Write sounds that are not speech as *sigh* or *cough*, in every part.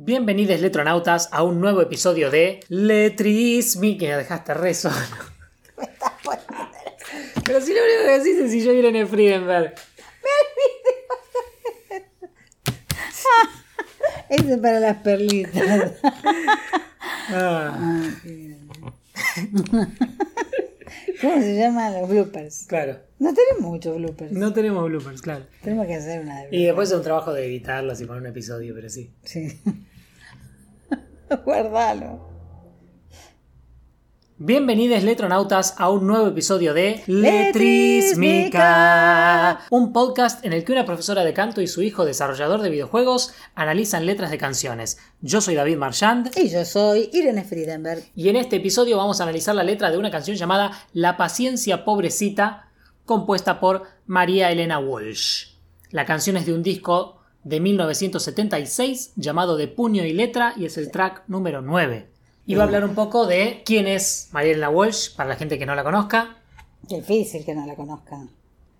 Bienvenidos letronautas a un nuevo episodio de Letrismi, que me dejaste re solo. *laughs* Pero si lo único que decís es si yo Irene Friedenberg. *laughs* Ese es para las perlitas. *laughs* Ah, Ah. ¿Cómo se llaman los bloopers? claro. No tenemos muchos bloopers. No tenemos bloopers, claro. Tenemos que hacer una de Y después es un trabajo de editarlos y poner un episodio, pero sí. Sí. *laughs* Guardalo. Bienvenidos letronautas a un nuevo episodio de Letrismica. Letrismica, un podcast en el que una profesora de canto y su hijo desarrollador de videojuegos analizan letras de canciones. Yo soy David Marchand Y yo soy Irene Friedenberg. y en este episodio vamos a analizar la letra de una canción llamada La paciencia pobrecita, compuesta por María Elena Walsh. La canción es de un disco de 1976 llamado De puño y letra y es el track número 9. Y va a hablar un poco de quién es María Elena Walsh, para la gente que no la conozca. Difícil que no la conozcan.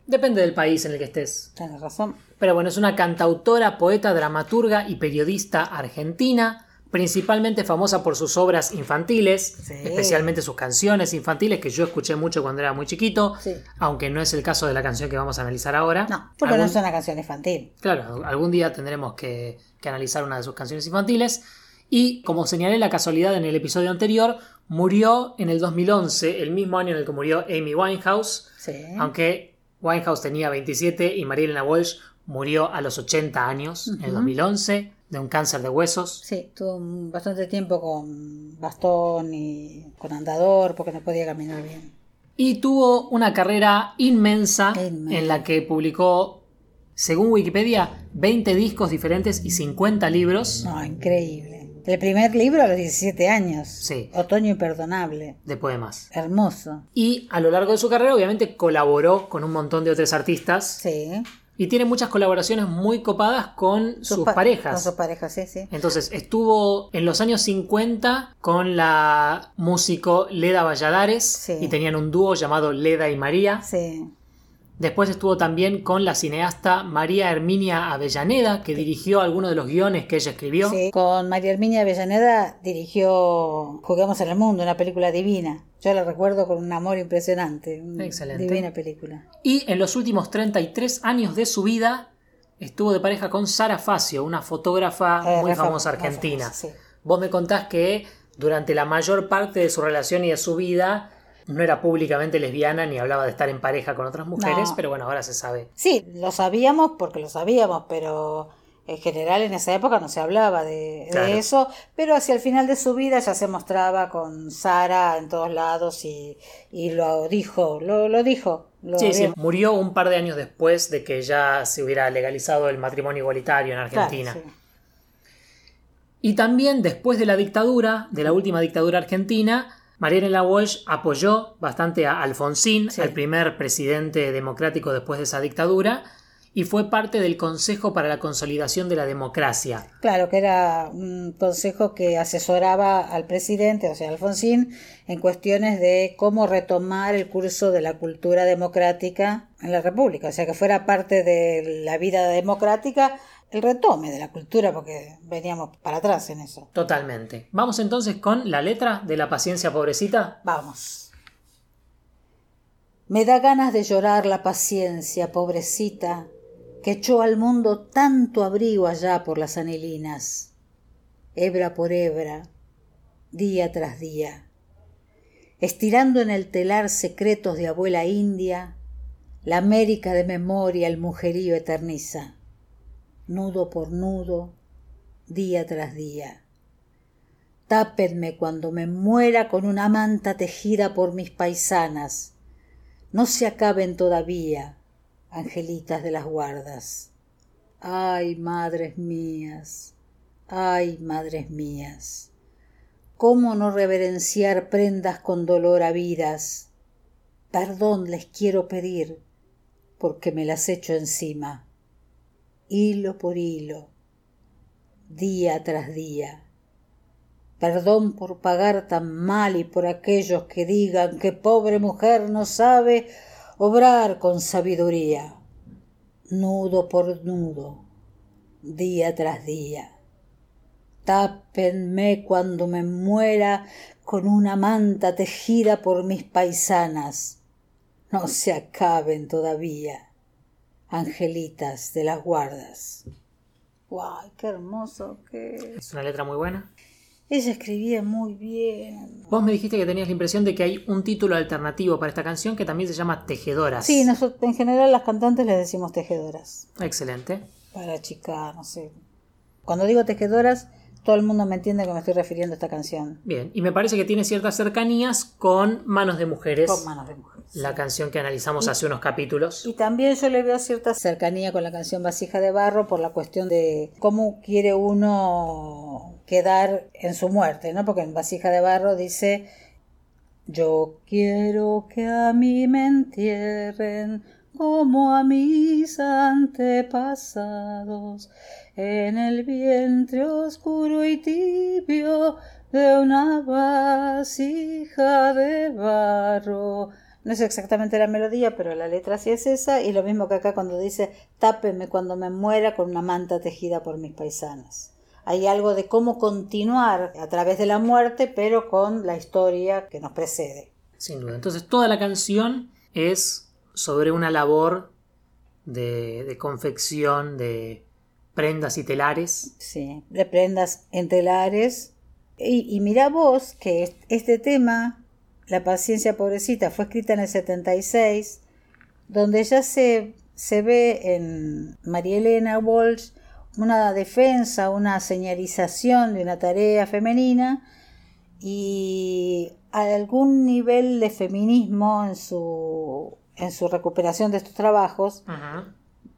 Depende del país en el que estés. Tienes razón. Pero bueno, es una cantautora, poeta, dramaturga y periodista argentina, principalmente famosa por sus obras infantiles, Sí. especialmente sus canciones infantiles que yo escuché mucho cuando era muy chiquito, Sí. aunque no es el caso de la canción que vamos a analizar ahora. No, porque Algún- no es una canción infantil. Claro, algún día tendremos que, que analizar una de sus canciones infantiles. Y como señalé la casualidad en el episodio anterior, murió en el 2011, el mismo año en el que murió Amy Winehouse, Sí. aunque Winehouse tenía 27 y María Elena Walsh murió a los 80 años en el 2011 de un cáncer de huesos. Sí, tuvo bastante tiempo con bastón y con andador porque no podía caminar bien. Y tuvo una carrera inmensa Inmensa. en la que publicó, según Wikipedia, 20 discos diferentes y 50 libros No, increíble. El primer libro a los 17 años. Sí. Otoño imperdonable. de poemas. Hermoso. Y a lo largo de su carrera, obviamente, colaboró con un montón de otros artistas Sí. Y tiene muchas colaboraciones muy copadas con sus, pa- parejas. Con sus parejas, sí, sí. Entonces, estuvo en los años 50 con la músico Leda Valladares Sí. y tenían un dúo llamado Leda y María. Sí. Después estuvo también con la cineasta María Herminia Avellaneda, que dirigió algunos de los guiones que ella escribió. Sí. Con María Herminia Avellaneda dirigió Juguemos en el Mundo, una película divina. Yo la recuerdo con un amor impresionante. Una Excelente. Divina película. Y en los últimos 33 años de su vida estuvo de pareja con Sara Facio, una fotógrafa Eh, muy famosa argentina. famosa, sí. Vos me contás que durante la mayor parte de su relación y de su vida no era públicamente lesbiana ni hablaba de estar en pareja con otras mujeres, No. pero bueno, ahora se sabe. Sí, lo sabíamos porque lo sabíamos, pero en general en esa época no se hablaba de, eso, pero hacia el final de su vida ya se mostraba con Sara en todos lados y, y lo dijo, lo, lo dijo. Lo Sí, sí, murió un par de años después de que ya se hubiera legalizado el matrimonio igualitario en claro, Argentina. sí. Y también después de la dictadura, de la última dictadura argentina, María Elena Walsh apoyó bastante a Alfonsín, Sí. al primer presidente democrático después de esa dictadura, y fue parte del Consejo para la Consolidación de la Democracia. Claro, que era un consejo que asesoraba al presidente, o sea, Alfonsín, en cuestiones de cómo retomar el curso de la cultura democrática en la República, o sea, que fuera parte de la vida democrática el retome de la cultura, porque veníamos para atrás en eso. Totalmente. Vamos entonces con la letra de La paciencia pobrecita. Vamos. Me da ganas de llorar la paciencia, pobrecita, echó al mundo tanto abrigo allá por las anilinas, hebra por hebra, día tras día, estirando en el telar secretos de abuela india, la América de memoria el mujerío eterniza, nudo por nudo, día tras día. Tápenme cuando me muera con una manta tejida por mis paisanas. No se acaben todavía, angelitas de las guardas. Ay, madres mías, ay, madres mías. ¿Cómo no reverenciar prendas con dolor habidas? Perdón les quiero pedir, porque me las echo encima, hilo por hilo, día tras día. Perdón por pagar tan mal y por aquellos que digan que pobre mujer no sabe obrar con sabiduría, nudo por nudo, día tras día. Tápenme cuando me muera con una manta tejida por mis paisanas. No se acaben todavía, angelitas de las guardas. ¡Guau! ¡Qué hermoso! Qué... Es una letra muy buena. Ella escribía muy bien. Vos me dijiste que tenías la impresión de que hay un título alternativo para esta canción que también se llama Tejedoras. Sí, nosotros, en general las cantantes les decimos tejedoras. Excelente. Para chica, no sé. Cuando digo tejedoras, todo el mundo me entiende que me estoy refiriendo a esta canción. Bien, y me parece que tiene ciertas cercanías con Manos de Mujeres. Con manos de mujeres. La canción que analizamos hace unos capítulos. Y también yo le veo cierta cercanía con la canción Vasija de Barro por la cuestión de cómo quiere uno quedar en su muerte, ¿no? Porque en Vasija de Barro dice, yo quiero que a mí me entierren como a mis antepasados en el vientre oscuro y tibio de una vasija de barro. No es exactamente la melodía, pero la letra sí es esa, y lo mismo que acá cuando dice tápeme cuando me muera con una manta tejida por mis paisanas hay algo de cómo continuar a través de la muerte, pero con la historia que nos precede. Sin duda. Entonces toda la canción es sobre una labor de, confección de prendas y telares. Sí, de prendas en telares. Y, y mira vos que este tema, La paciencia pobrecita, fue escrita en el 76, donde ya se, se ve en María Elena Walsh una defensa, una señalización de una tarea femenina y algún nivel de feminismo en su, en su recuperación de estos trabajos,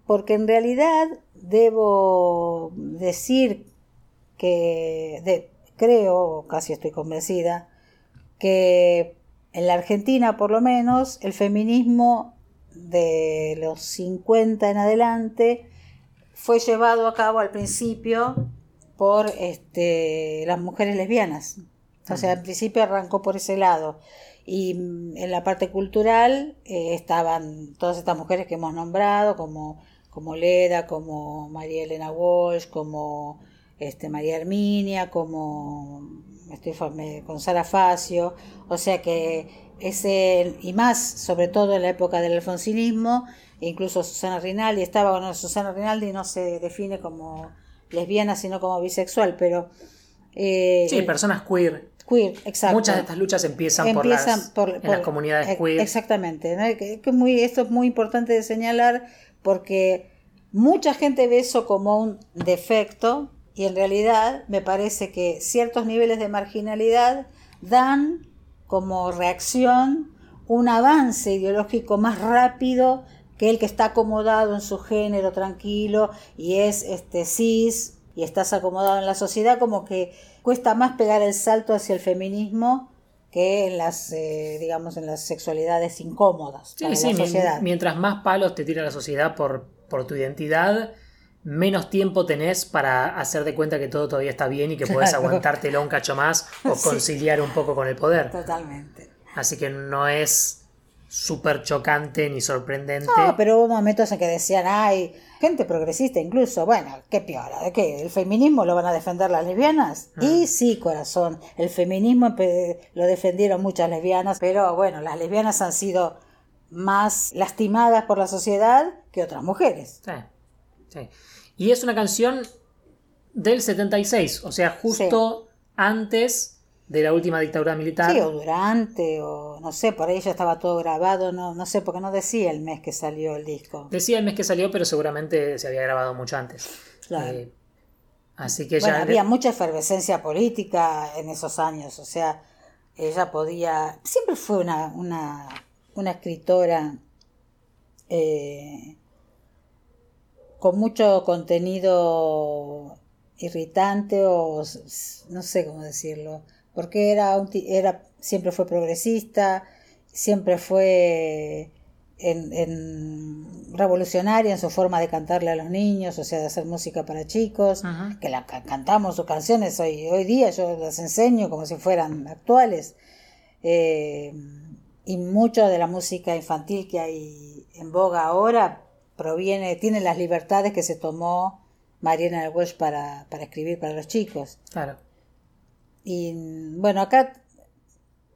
porque en realidad debo decir que creo, casi estoy convencida, que en la Argentina por lo menos el feminismo de los 50 en adelante fue llevado a cabo al principio por este, las mujeres lesbianas. O sea, al principio arrancó por ese lado. Y mm, en la parte cultural eh, estaban todas estas mujeres que hemos nombrado, como, como Leda, como María Elena Walsh, como este, María Herminia, como estoy con Sara Facio. O sea que ese, y más, sobre todo en la época del alfonsinismo, incluso Susana Rinaldi estaba, bueno, Susana Rinaldi no se define como lesbiana, sino como bisexual, pero... Eh, sí, personas queer. Queer, exacto. Muchas de estas luchas empiezan, por, las, en las comunidades queer. Exactamente. Que, muy, esto es muy importante de señalar porque mucha gente ve eso como un defecto y en realidad me parece que ciertos niveles de marginalidad dan como reacción un avance ideológico más rápido que el que está acomodado en su género tranquilo y es este cis y estás acomodado en la sociedad, como que cuesta más pegar el salto hacia el feminismo que en las, eh, digamos, en las sexualidades incómodas sí, sí, la sociedad. Mientras más palos te tira la sociedad por, por tu identidad, menos tiempo tenés para hacer de cuenta que todo todavía está bien y que puedes *laughs* aguantártelo un cacho más o *laughs* conciliar un poco con el poder. Totalmente. Así que no es súper chocante ni sorprendente. No, pero hubo momentos en que decían, ay, gente progresista incluso, bueno, qué piola, ¿de qué? ¿El feminismo lo van a defender las lesbianas? Ah. Y sí, corazón, el feminismo lo defendieron muchas lesbianas, pero bueno, las lesbianas han sido más lastimadas por la sociedad que otras mujeres. Sí, sí. Y es una canción del 76, o sea, justo antes de la última dictadura militar. Sí, o durante, o no sé, por ahí ya estaba todo grabado, no, no sé, porque no decía el mes que salió el disco. Decía el mes que salió, pero seguramente se había grabado mucho antes. Claro. Eh, así que bueno, había mucha efervescencia política en esos años, o sea, ella podía. Siempre fue una, una, una escritora eh, con mucho contenido irritante o no sé cómo decirlo porque era, era siempre fue progresista, siempre fue en, revolucionaria en su forma de cantarle a los niños, o sea, de hacer música para chicos, que la cantamos sus canciones hoy, hoy día, yo las enseño como si fueran actuales. Eh, y mucho de la música infantil que hay en boga ahora proviene, tiene las libertades que se tomó Mariana Walsh para, para escribir para los chicos. Claro. Y bueno, acá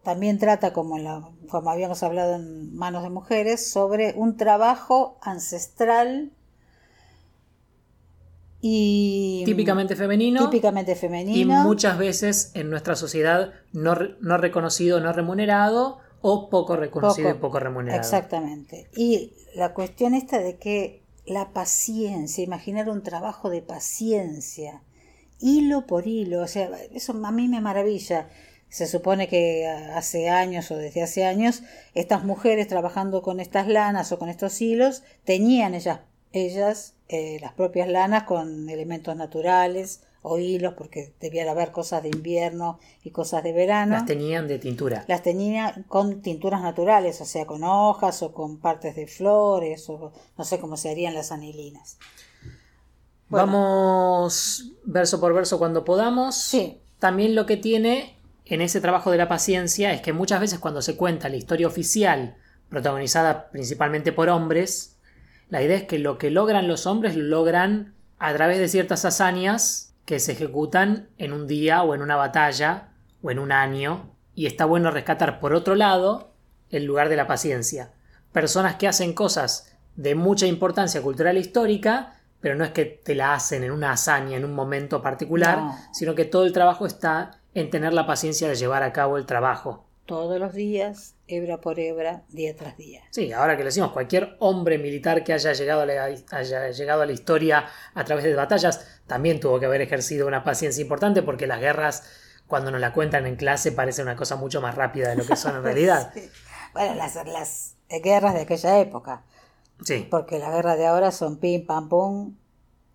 también trata, como, la, como habíamos hablado en Manos de Mujeres, sobre un trabajo ancestral y típicamente femenino. Típicamente femenino. Y muchas veces en nuestra sociedad no, no reconocido, no remunerado o poco reconocido y poco remunerado. Exactamente. Y la cuestión esta de que la paciencia, imaginar un trabajo de paciencia, hilo por hilo, o sea, eso a mí me maravilla. Se supone que hace años o desde hace años estas mujeres trabajando con estas lanas o con estos hilos tenían ellas, ellas eh, las propias lanas con elementos naturales o hilos, porque debía haber cosas de invierno y cosas de verano. Las tenían de tintura. Las tenían con tinturas naturales, o sea, con hojas o con partes de flores, o no sé cómo se harían las anilinas. Vamos verso por verso cuando podamos. Sí. También lo que tiene en ese trabajo de la paciencia es que muchas veces cuando se cuenta la historia oficial, protagonizada principalmente por hombres, la idea es que lo que logran los hombres lo logran a través de ciertas hazañas que se ejecutan en un día o en una batalla o en un año y está bueno rescatar por otro lado el lugar de la paciencia. Personas que hacen cosas de mucha importancia cultural e histórica, pero no es que te la hacen en una hazaña, en un momento particular, sino que todo el trabajo está en tener la paciencia de llevar a cabo el trabajo todos los días, hebra por hebra, día tras día. Sí, ahora que lo decimos, cualquier hombre militar que haya llegado, a la, haya llegado a la historia a través de batallas también tuvo que haber ejercido una paciencia importante porque las guerras, cuando nos la cuentan en clase, parece una cosa mucho más rápida de lo que son en *laughs* realidad. Bueno, las, las guerras de aquella época. Sí. Porque las guerras de ahora son pim, pam, pum,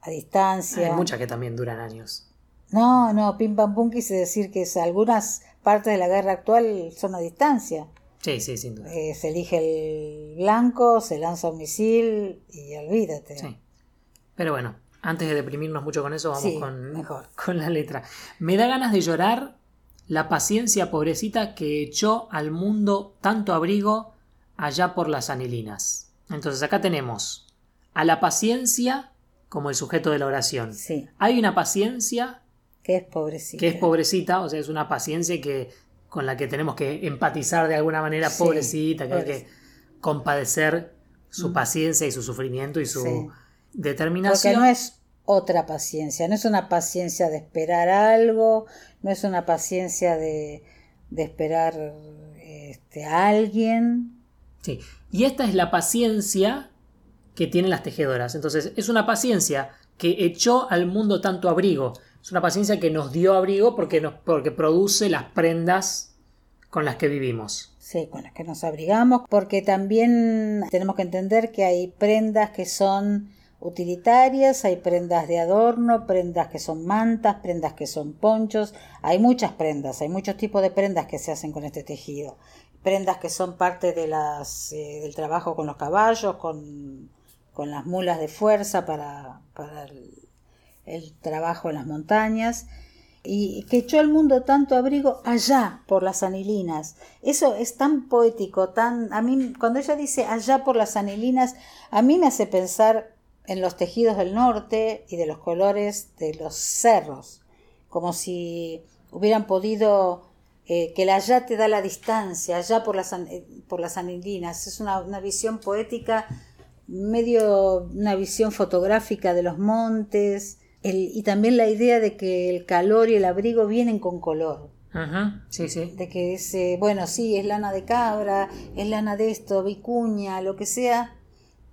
a distancia. Hay muchas que también duran años. No, no, pim pam pum quise decir que es, algunas partes de la guerra actual son a distancia. Sí, sí, sin duda. Eh, se elige el blanco, se lanza un misil y olvídate. Sí. Pero bueno, antes de deprimirnos mucho con eso, vamos con, *laughs* con la letra. Me da ganas de llorar la paciencia pobrecita que echó al mundo tanto abrigo allá por las anilinas. Entonces acá tenemos a la paciencia como el sujeto de la oración. Sí. Hay una paciencia que es pobrecita. Que es pobrecita, o sea, es una paciencia que, con la que tenemos que empatizar de alguna manera, pobrecita, que hay que compadecer su mm. paciencia y su sufrimiento y su determinación. Porque no es otra paciencia, no es una paciencia de esperar algo, no es una paciencia de, de esperar este, a alguien. Sí, y esta es la paciencia que tienen las tejedoras. Entonces, es una paciencia que echó al mundo tanto abrigo. Es una paciencia que nos dio abrigo porque, nos, porque produce las prendas con las que vivimos. Sí, con las que nos abrigamos, porque también tenemos que entender que hay prendas que son utilitarias, hay prendas de adorno, prendas que son mantas, prendas que son ponchos, hay muchas prendas, hay muchos tipos de prendas que se hacen con este tejido. Prendas que son parte de las, eh, del trabajo con los caballos, con, con las mulas de fuerza para, para el, trabajo en las montañas, y que echó al mundo tanto abrigo allá por las anilinas. Eso es tan poético, tan a mí cuando ella dice allá por las anilinas, a mí me hace pensar en los tejidos del norte y de los colores de los cerros, como si hubieran podido eh, que el allá te da la distancia, allá por las, eh, por las anilinas. Es una, una visión poética, medio una visión fotográfica de los montes, y también la idea de que el calor y el abrigo vienen con color. Ajá, sí, sí. De que es, eh, bueno, sí, es lana de cabra, es lana de esto, vicuña, lo que sea,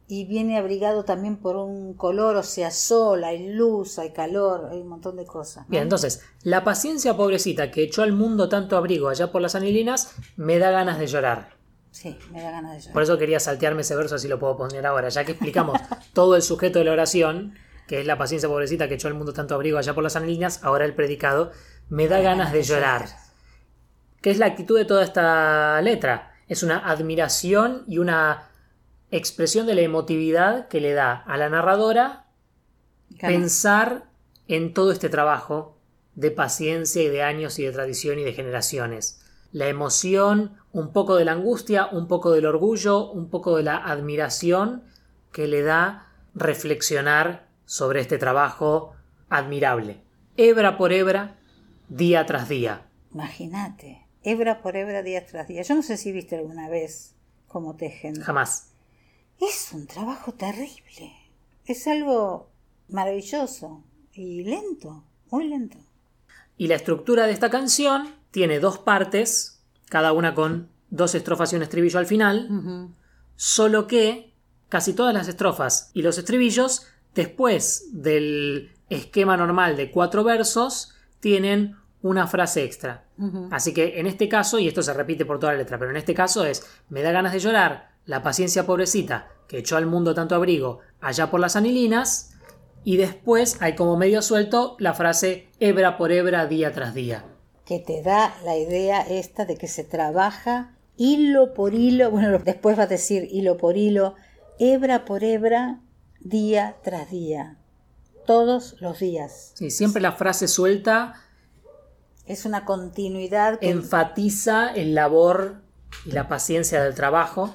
y viene abrigado también por un color, o sea, sol, hay luz, hay calor, hay un montón de cosas. Bien, entonces, la paciencia pobrecita que echó al mundo tanto abrigo allá por las anilinas, me da ganas de llorar. Sí, me da ganas de llorar. Por eso quería saltearme ese verso, así lo puedo poner ahora, ya que explicamos *laughs* todo el sujeto de la oración que es la paciencia pobrecita que echó al mundo tanto abrigo allá por las anilinas, ahora el predicado, me da ganas de llorar. ¿Qué es la actitud de toda esta letra? Es una admiración y una expresión de la emotividad que le da a la narradora pensar en todo este trabajo de paciencia y de años y de tradición y de generaciones. La emoción, un poco de la angustia, un poco del orgullo, un poco de la admiración que le da reflexionar sobre este trabajo admirable. Hebra por hebra, día tras día. Imagínate, hebra por hebra, día tras día. Yo no sé si viste alguna vez cómo tejen. Jamás. Es un trabajo terrible. Es algo maravilloso y lento, muy lento. Y la estructura de esta canción tiene dos partes, cada una con dos estrofas y un estribillo al final, solo que casi todas las estrofas y los estribillos, después del esquema normal de cuatro versos, tienen una frase extra. Así que en este caso, y esto se repite por toda la letra, pero en este caso es, me da ganas de llorar, la paciencia pobrecita que echó al mundo tanto abrigo allá por las anilinas, y después hay como medio suelto la frase hebra por hebra, día tras día. Que te da la idea esta de que se trabaja hilo por hilo, *laughs* bueno, después va a decir hilo por hilo, hebra por hebra, día tras día, todos los días. Sí, siempre la frase suelta es una continuidad enfatiza el labor y la paciencia del trabajo.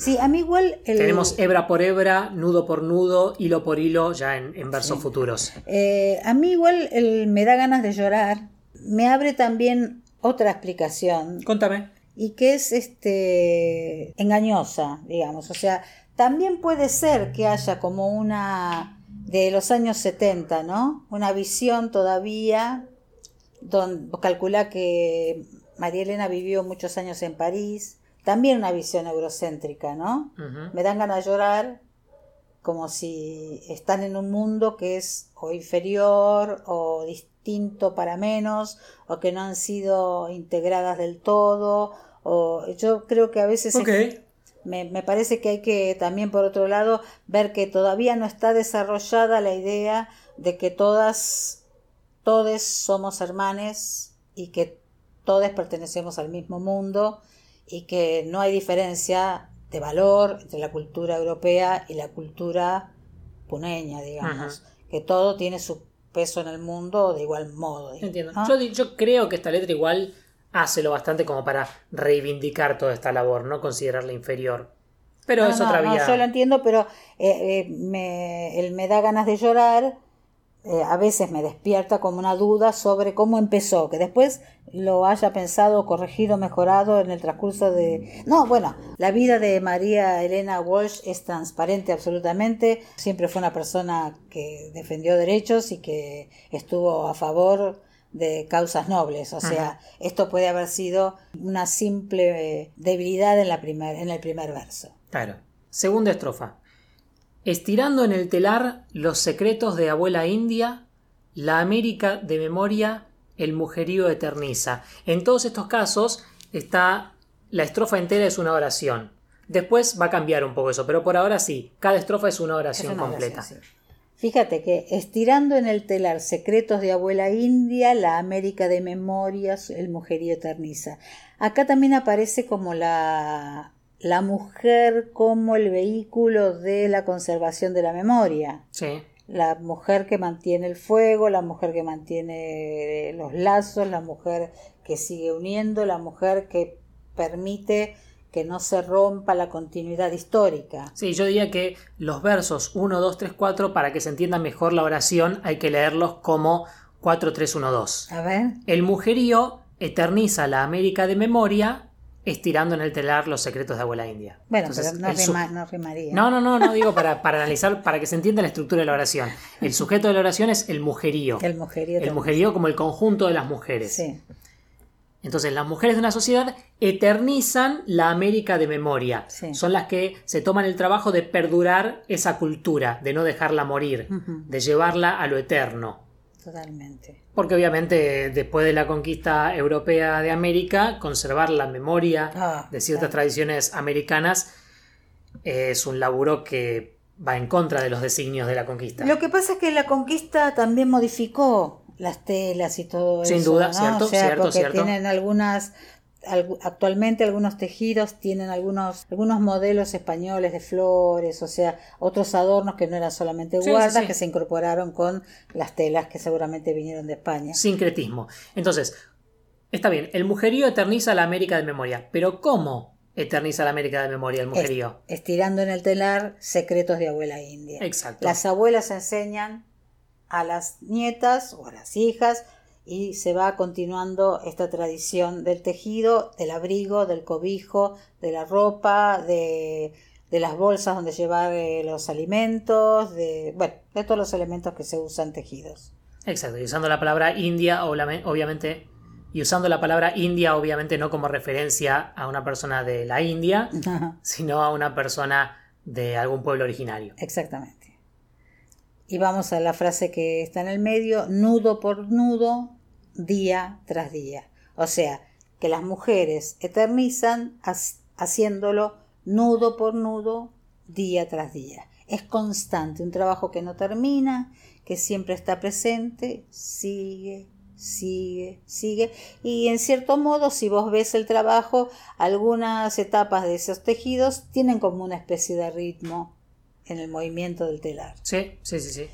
Sí, a mí igual... Tenemos hebra por hebra, nudo por nudo, hilo por hilo, ya en, versos futuros. Eh, a mí igual el me da ganas de llorar. Me abre también otra explicación. Contame y que es este engañosa, digamos. O sea, también puede ser que haya como una de los años 70, ¿no? Una visión todavía, donde calcula que María Elena vivió muchos años en París, también una visión eurocéntrica, ¿no? Me dan ganas de llorar como si están en un mundo que es o inferior o distinto para menos o que no han sido integradas del todo o yo creo que a veces me, me, parece que hay que también por otro lado ver que todavía no está desarrollada la idea de que todas, todos somos hermanes y que todos pertenecemos al mismo mundo y que no hay diferencia de valor entre la cultura europea y la cultura puneña, digamos, que todo tiene su peso en el mundo de igual modo. Entiendo. Yo, yo creo que esta letra igual hace lo bastante como para reivindicar toda esta labor, no considerarla inferior. Pero es otra vía. yo lo entiendo, pero eh, eh, me, él me da ganas de llorar. Eh, a veces me despierta como una duda sobre cómo empezó, que después lo haya pensado, corregido, mejorado en el transcurso de... No, bueno, la vida de María Elena Walsh es transparente absolutamente, siempre fue una persona que defendió derechos y que estuvo a favor de causas nobles. O sea, esto puede haber sido una simple debilidad en, la primer, en el primer verso. Claro. Segunda estrofa. Estirando en el telar los secretos de abuela india, la América de memoria el mujerío eterniza. En todos estos casos está la estrofa entera es una oración. Después va a cambiar un poco eso, pero por ahora sí, cada estrofa es una oración completa. Fíjate que estirando en el telar secretos de abuela india, la América de memorias, el mujerío eterniza. Acá también aparece como la, la mujer como el vehículo de la conservación de la memoria. Sí. La mujer que mantiene el fuego, la mujer que mantiene los lazos, la mujer que sigue uniendo, la mujer que permite que no se rompa la continuidad histórica. Sí, yo diría que los versos 1, 2, 3, 4, para que se entienda mejor la oración, hay que leerlos como 4, 3, 1, 2. A ver. El mujerío eterniza la América de memoria estirando en el telar los secretos de abuela india. Bueno, pero no, rimaría. No, no, no, no digo para, para, analizar, para que se entienda la estructura de la oración. El sujeto de la oración es el mujerío. El mujerío. El mujerío como el conjunto de las mujeres. Sí. Entonces, las mujeres de una sociedad eternizan la América de memoria. Son las que se toman el trabajo de perdurar esa cultura, de no dejarla morir, de llevarla a lo eterno. Totalmente. Porque obviamente después de la conquista europea de América, conservar la memoria ah, de ciertas tradiciones americanas es un laburo que va en contra de los designios de la conquista. Lo que pasa es que la conquista también modificó las telas y todo eso. Sin duda, cierto, cierto, porque cierto. Tienen algunas, actualmente algunos tejidos tienen algunos, algunos modelos españoles de flores, o sea, otros adornos que no eran solamente guardas, que se incorporaron con las telas que seguramente vinieron de España. Sincretismo. Entonces, está bien, el mujerío eterniza la América de memoria, pero ¿cómo eterniza la América de memoria, el mujerío. estirando en el telar secretos de abuela india. Exacto. Las abuelas enseñan a las nietas o a las hijas y se va continuando esta tradición del tejido, del abrigo, del cobijo, de la ropa, de, las bolsas donde llevar eh, los alimentos, de, bueno, de todos los elementos que se usan tejidos. Exacto, y usando la palabra India, obviamente, y usando la palabra India, obviamente no como referencia a una persona de la India, *laughs* sino a una persona de algún pueblo originario. Exactamente. Y vamos a la frase que está en el medio, nudo por nudo, día tras día. O sea, que las mujeres eternizan haciéndolo nudo por nudo, día tras día. Es constante, un trabajo que no termina, que siempre está presente, sigue, sigue, sigue. Y en cierto modo, si vos ves el trabajo, algunas etapas de esos tejidos tienen como una especie de ritmo en el movimiento del telar. Sí, sí, sí, sí.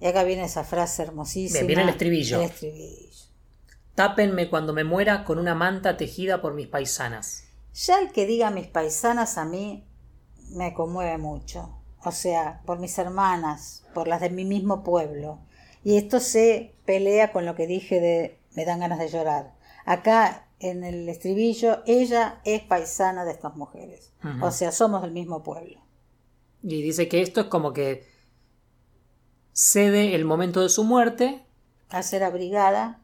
Y acá viene esa frase hermosísima. Bien, viene el estribillo. El estribillo. Tápenme cuando me muera con una manta tejida por mis paisanas. Ya el que diga mis paisanas a mí me conmueve mucho. O sea, por mis hermanas, por las de mi mismo pueblo. Y esto se pelea con lo que dije de me dan ganas de llorar. Acá en el estribillo, ella es paisana de estas mujeres. O sea, somos del mismo pueblo. Y dice que esto es como que cede el momento de su muerte. A ser abrigada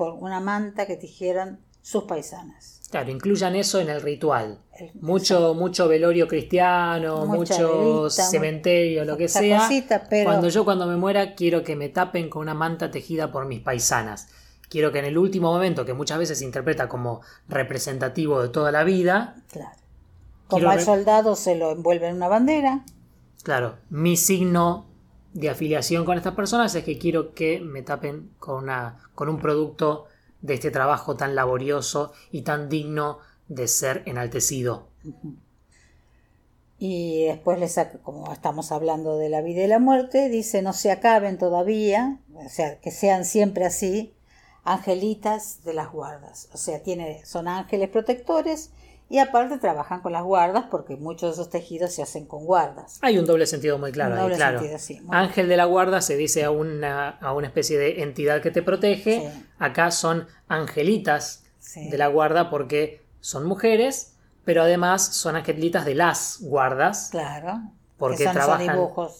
por una manta que tejieron sus paisanas. Claro, incluyan eso en el ritual. mucho, mucho velorio cristiano, mucho cementerio, lo que sea. Cuando yo cuando me muera quiero que me tapen con una manta tejida por mis paisanas. Quiero que en el último momento, que muchas veces se interpreta como representativo de toda la vida, claro. Como al soldado se lo envuelve en una bandera. Claro, mi signo de afiliación con estas personas es que quiero que me tapen con, una, con un producto de este trabajo tan laborioso y tan digno de ser enaltecido. Y después les como estamos hablando de la vida y la muerte, dice no se acaben todavía, o sea, que sean siempre así, angelitas de las guardas. O sea, tiene, son ángeles protectores y aparte trabajan con las guardas porque muchos de esos tejidos se hacen con guardas. Hay un doble sentido muy claro. claro. Ángel de la guarda se dice a una, a una especie de entidad que te protege. Acá son angelitas de la guarda porque son mujeres, pero además son angelitas de las guardas. Claro porque trabajan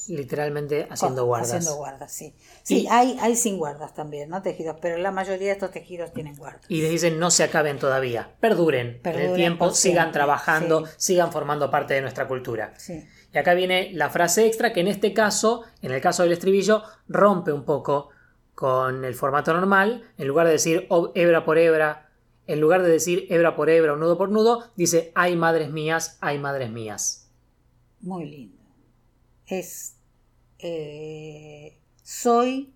literalmente haciendo guardas. Haciendo guardas, sí. Sí, hay, hay sin guardas también, ¿no? Tejidos, pero la mayoría de estos tejidos tienen guardas. Y les dicen no se acaben todavía, perduren, en el tiempo, sigan trabajando, sigan formando parte de nuestra cultura. Sí. Y acá viene la frase extra que en este caso, en el caso del estribillo, rompe un poco con el formato normal. En lugar de decir hebra por hebra, en lugar de decir hebra por hebra o nudo por nudo, dice ay madres mías, ay madres mías. Muy lindo es eh, soy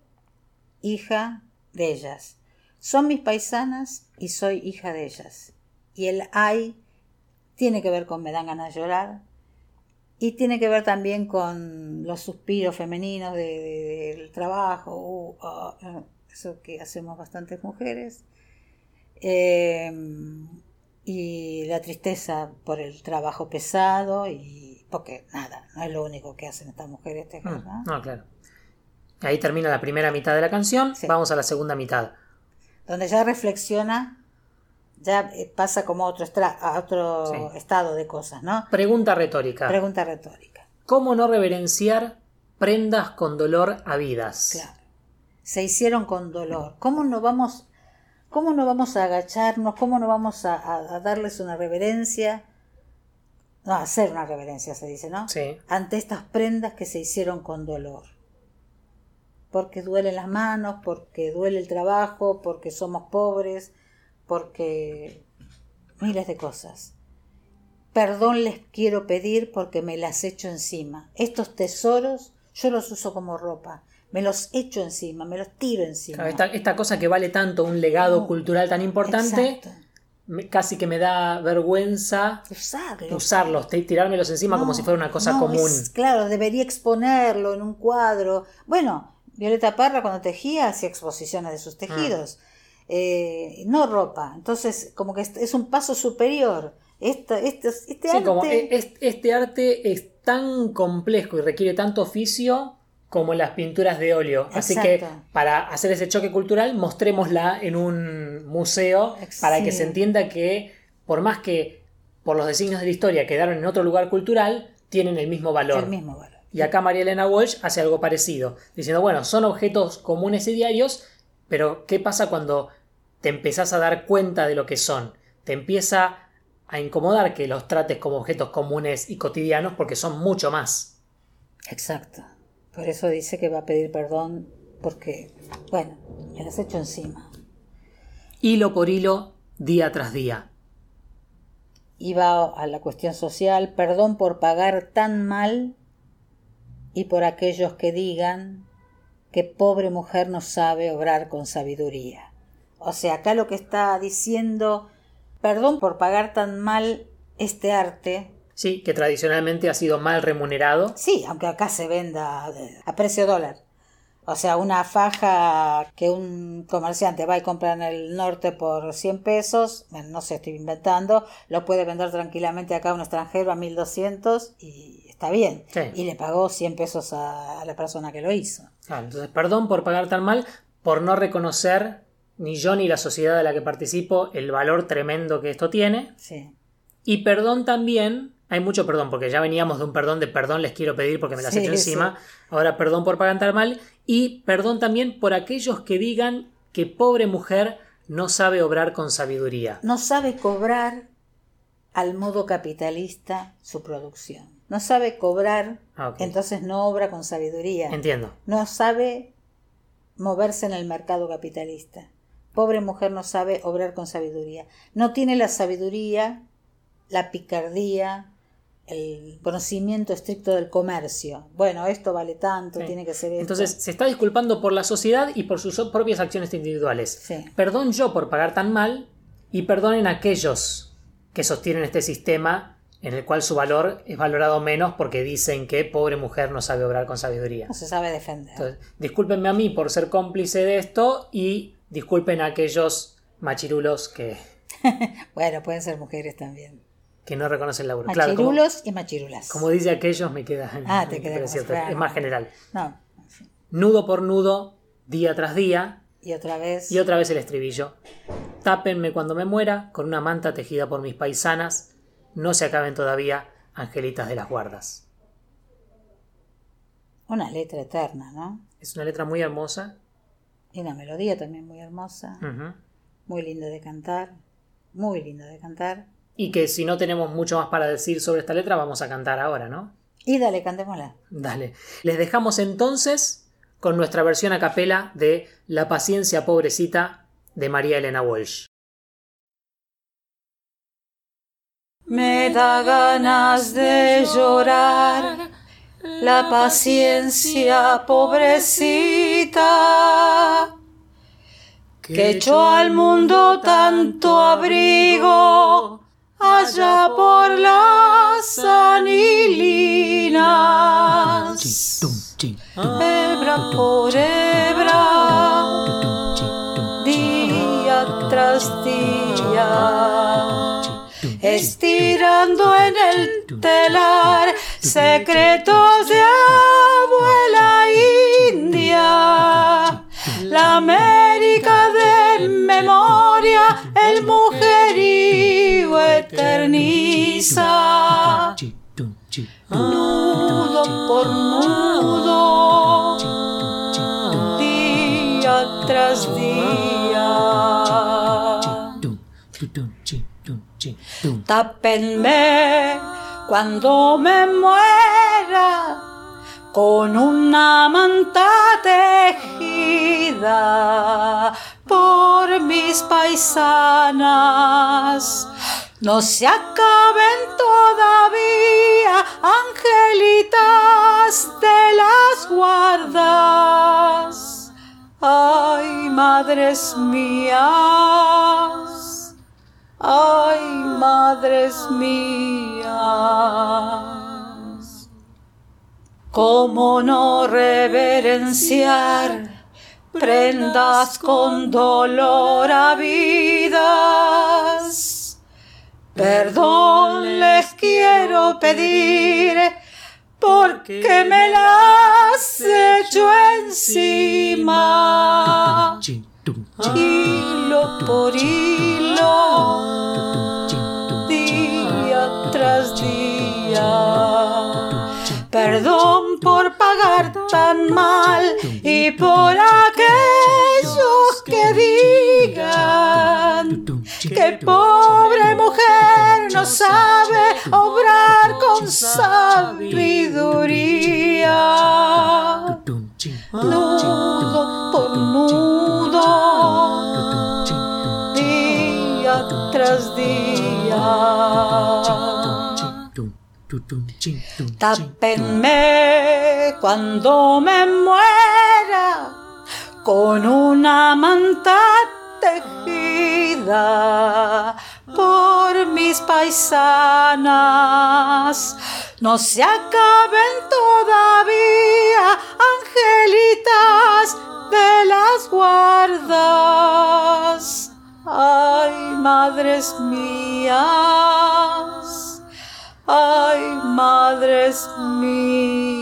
hija de ellas. Son mis paisanas y soy hija de ellas. Y el ay tiene que ver con me dan ganas de llorar y tiene que ver también con los suspiros femeninos del trabajo, uh, oh, eh, eso que hacemos bastantes mujeres, em, y la tristeza por el trabajo pesado y porque nada, no es lo único que hacen estas mujeres tejer, mm, ¿no? claro. Ahí termina la primera mitad de la canción, vamos a la segunda mitad. Donde ya reflexiona, ya eh, pasa como a otro, a otro estado de cosas, ¿no? Pregunta retórica. Pregunta retórica. ¿Cómo no reverenciar prendas con dolor habidas? Claro. Se hicieron con dolor. ¿Cómo no vamos, cómo no vamos a agacharnos? ¿Cómo no vamos a darles una reverencia? No, hacer una reverencia se dice, ¿no? Sí. Ante estas prendas que se hicieron con dolor. Porque duelen las manos, porque duele el trabajo, porque somos pobres, porque miles de cosas. Perdón les quiero pedir porque me las echo encima. Estos tesoros yo los uso como ropa. Me los echo encima, me los tiro encima. esta, cosa que vale tanto, un legado cultural tan importante, casi que me da vergüenza usarlos, tirármelos encima como si fuera una cosa común. claro, debería exponerlo en un cuadro. Bueno, Violeta Parra cuando tejía hacía exposiciones de sus tejidos, eh, no ropa. Entonces, como que es un paso superior. Esta- esto- este Sí, arte... como e- es- este arte es tan complejo y requiere tanto oficio como las pinturas de óleo. Así que para hacer ese choque cultural, mostrémosla en un museo para que se entienda que por más que por los designios de la historia quedaron en otro lugar cultural, tienen el mismo valor. el mismo valor. Y acá María Elena Walsh hace algo parecido, diciendo, bueno, son objetos comunes y diarios, pero ¿qué pasa cuando te empezás a dar cuenta de lo que son? Te empieza a incomodar que los trates como objetos comunes y cotidianos porque son mucho más. Exacto. Por eso dice que va a pedir perdón porque, bueno, me las echo encima. Hilo por hilo, día tras día. Y va a la cuestión social, perdón por pagar tan mal y por aquellos que digan que pobre mujer no sabe obrar con sabiduría. O sea, acá lo que está diciendo, perdón por pagar tan mal este arte, Sí, que tradicionalmente ha sido mal remunerado. Sí, aunque acá se venda eh, a precio dólar. O sea, una faja que un comerciante va y compra en el norte por 100 pesos, no sé, estoy inventando, lo puede vender tranquilamente acá a un extranjero a 1200 y está bien. Sí. Y le pagó 100 pesos a, a la persona que lo hizo. Claro, entonces, perdón por pagar tan mal, por no reconocer ni yo ni la sociedad de la que participo el valor tremendo que esto tiene. Sí. Y perdón también, hay mucho perdón, porque ya veníamos de un perdón de perdón les quiero pedir porque me las Sí, echo encima. Ahora perdón por pagar mal. Y perdón también por aquellos que digan que pobre mujer no sabe obrar con sabiduría. No sabe cobrar al modo capitalista su producción. No sabe cobrar, Ah, entonces no obra con sabiduría. Entiendo. no sabe moverse en el mercado capitalista. Pobre mujer no sabe obrar con sabiduría. No tiene la sabiduría, la picardía, el conocimiento estricto del comercio. Bueno, esto vale tanto, Sí. tiene que ser esto. Entonces se está disculpando por la sociedad y por sus propias acciones individuales. Sí. Perdón yo por pagar tan mal y perdonen aquellos que sostienen este sistema en el cual su valor es valorado menos porque dicen que pobre mujer no sabe obrar con sabiduría. no se sabe defender. Entonces, discúlpenme a mí por ser cómplice de esto y disculpen a aquellos machirulos que, *laughs* bueno, pueden ser mujeres también. Que no reconocen laburo. Claro, como, Machirulos y machirulas. como dice aquellos me queda... Ah, te queda *laughs* como es más general. No. Nudo por nudo, día tras día, Y otra vez. Y otra vez el estribillo. Tápenme cuando me muera con una manta tejida por mis paisanas. No se acaben todavía, angelitas de las guardas. Una letra eterna, ¿no? Es una letra muy hermosa. Y una melodía también muy hermosa. Muy linda de cantar. Muy linda de cantar. Y que si no tenemos mucho más para decir sobre esta letra, vamos a cantar ahora, ¿no? Y dale, cantémosla. Dale. Les dejamos entonces con nuestra versión a capela de La paciencia pobrecita de María Elena Walsh. Me da ganas de llorar la paciencia pobrecita que echó al mundo tanto abrigo allá por las anilinas. Hebra por hebra, día tras día estirando en el telar secretos eterniza. Nudo por nudo, día tras día. Tápenme cuando me muera con una manta tejida por mis paisanas. No se acaben todavía, angelitas de las guardas. Ay, madres mías. Ay, madres mías, ¿cómo no reverenciar prendas con dolor habidas? Perdón les quiero pedir porque me las hecho encima. Hilo por hilo, día tras día. Perdón por pagar tan mal y por aquellos que digan que pobre mujer no sabe obrar con sabiduría. Nudo por nudo, día tras día. Tápenme cuando me muera con una manta tejida por mis paisanas. No se acaben todavía, angelitas de las guardas. Ay, madres mías, ay, madres mías.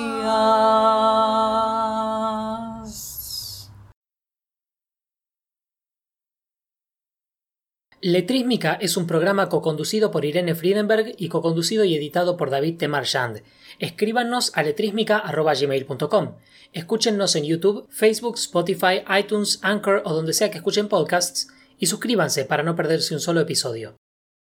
Letrísmica es un programa co-conducido por Irene Friedenberg y co-conducido y editado por David T. Marchand. Escríbanos a letrísmica.gmail.com. Escúchennos en YouTube, Facebook, Spotify, iTunes, Anchor o donde sea que escuchen podcasts y suscríbanse para no perderse un solo episodio.